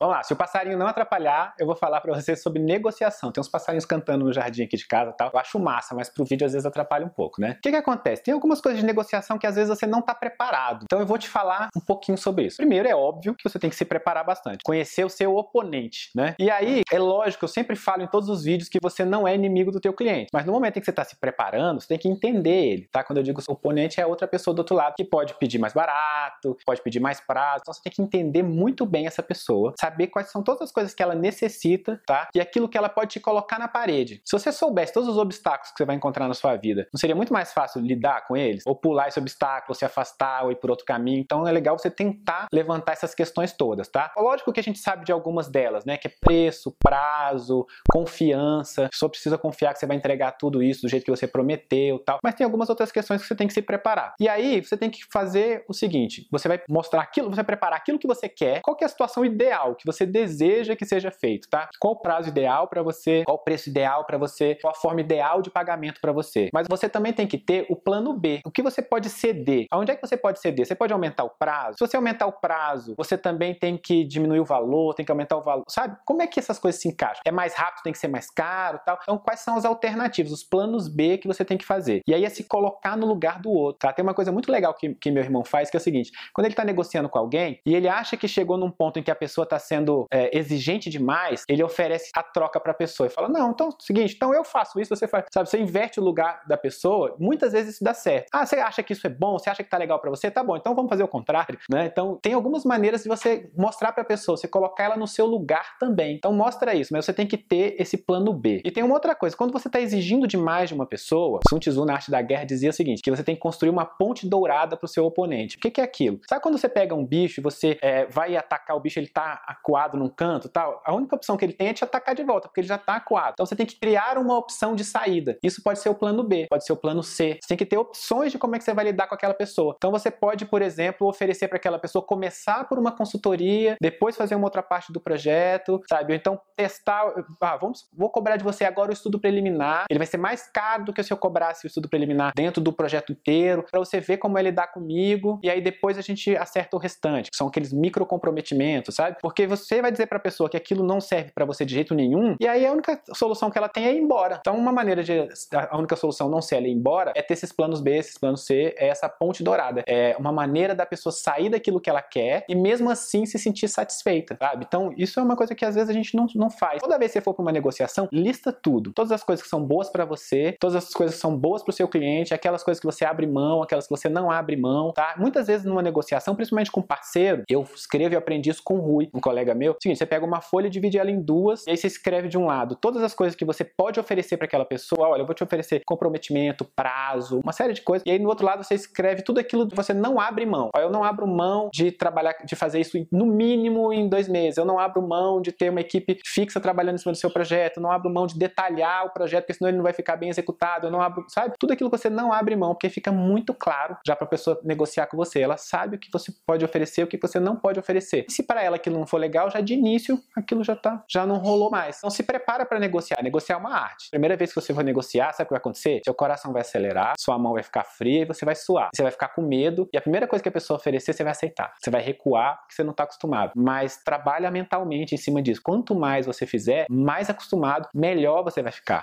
Vamos lá, se o passarinho não atrapalhar, eu vou falar para vocês sobre negociação. Tem uns passarinhos cantando no jardim aqui de casa tal. Eu acho massa, mas pro vídeo às vezes atrapalha um pouco, né? O que que acontece? Tem algumas coisas de negociação que às vezes você não tá preparado. Então eu vou te falar um pouquinho sobre isso. Primeiro, é óbvio que você tem que se preparar bastante. Conhecer o seu oponente, né? E aí, é lógico, eu sempre falo em todos os vídeos que você não é inimigo do teu cliente. Mas no momento em que você está se preparando, você tem que entender ele, tá? Quando eu digo seu oponente, é outra pessoa do outro lado que pode pedir mais barato, pode pedir mais prazo. Então você tem que entender muito bem essa pessoa, saber quais são todas as coisas que ela necessita, tá? E aquilo que ela pode te colocar na parede. Se você soubesse todos os obstáculos que você vai encontrar na sua vida, não seria muito mais fácil lidar com eles? Ou pular esse obstáculo, se afastar, ou ir por outro caminho. Então é legal você tentar levantar essas questões todas, tá? Lógico que a gente sabe de algumas delas, né? Que é preço, prazo, confiança. Só precisa confiar que você vai entregar tudo isso do jeito que você prometeu, tal. Mas tem algumas outras questões que você tem que se preparar. E aí você tem que fazer o seguinte: você vai mostrar aquilo, você vai preparar aquilo que você quer, qual que é a situação ideal que você deseja que seja feito, tá? Qual o prazo ideal para você, qual o preço ideal para você, qual a forma ideal de pagamento para você. Mas você também tem que ter o plano B. O que você pode ceder? Aonde é que você pode ceder? Você pode aumentar o prazo? Se você aumentar o prazo, você também tem que diminuir o valor, tem que aumentar o valor, sabe? Como é que essas coisas se encaixam? É mais rápido, tem que ser mais caro, tal. Então, quais são as alternativas, os planos B que você tem que fazer? E aí é se colocar no lugar do outro, tá? Tem uma coisa muito legal que, que meu irmão faz, que é o seguinte: quando ele está negociando com alguém e ele acha que chegou num ponto em que a pessoa está sendo é, exigente demais, ele oferece a troca para a pessoa e fala: não, então, seguinte, então eu faço isso, você faz, sabe? Você inverte o lugar da pessoa, muitas vezes isso dá certo. Ah, você acha que isso é bom? Você acha que tá legal para você? Tá bom, então vamos fazer o contrário, né? Então, tem algumas maneiras de você mostrar para a pessoa, você colocar ela no seu lugar também. Então, mostra isso, mas você tem que ter esse plano B. E tem uma outra coisa, quando você está exigindo demais de uma pessoa, Sun Tzu na arte da guerra dizia o seguinte, que você tem que construir uma ponte dourada para o seu oponente. O que, que, é aquilo? Sabe quando você pega um bicho e você é, vai atacar o bicho, ele está acuado num canto tal? A única opção que ele tem é te atacar de volta, porque ele já está acuado. Então você tem que criar uma opção de saída. Isso pode ser o plano B, pode ser o plano C. Você tem que ter opções de como é que você vai lidar com aquela pessoa. Então você pode, por exemplo, oferecer para aquela pessoa começar por uma consultoria, depois fazer uma outra parte do projeto, sabe? Ou então testar, ah, vamos, vou cobrar de você agora o estudo preliminar. Ele vai ser mais caro do que se eu cobrasse o estudo preliminar dentro do projeto inteiro, para você ver como é lidar comigo, e aí depois a gente acerta o restante, que são aqueles micro comprometimentos, sabe? Porque você vai dizer para a pessoa que aquilo não serve para você de jeito nenhum, e aí a única solução que ela tem é ir embora. Então, uma maneira de a única solução não ser ela ir embora é ter esses planos B, esses planos C, é essa ponte dourada. É uma maneira da pessoa sair daquilo que ela quer e mesmo assim se sentir satisfeita, sabe? Então, isso é uma coisa que às vezes a gente não, não faz. Toda vez que você for para uma negociação, lista tudo. Todas as coisas que são boas para você, todas as coisas que são boas para o seu cliente, aquelas coisas que você abre mão, aquelas que você não abre mão, tá? Muitas vezes numa negociação, principalmente com parceiro, eu escrevo e aprendi isso com o Rui, um colega meu. Seguinte, você pega uma folha divide ela em duas, e aí você escreve de um lado todas as coisas que você pode oferecer para aquela pessoa. Olha, eu vou te oferecer comprometimento, prazo, uma série de coisas. E aí no outro lado você escreve tudo aquilo que você não abre mão. Olha, eu não abro mão de trabalhar, de fazer isso no mínimo em dois meses. Eu não abro mão de ter uma equipe fixa trabalhando em cima do seu projeto. Eu não abro mão de detalhar o projeto, porque senão ele não vai ficar bem executado. Eu não abro, sabe? Tudo aquilo que você não abre mão, porque fica muito claro já para a pessoa negociar com você. Ela sabe o que você pode oferecer, o que você não pode oferecer. E se para ela aquilo não for legal, já de início aquilo já tá, já não rolou mais. Então se prepara para negociar. Negociar é uma arte. Primeira vez que você for negociar, sabe o que vai acontecer? Seu coração vai acelerar, sua mão vai ficar fria e você vai suar. Você vai ficar com medo e a primeira coisa que a pessoa oferecer, você vai aceitar. Você vai recuar porque você não está acostumado. Mas trabalha mentalmente em cima disso. Quanto mais você fizer, mais acostumado, melhor você vai ficar.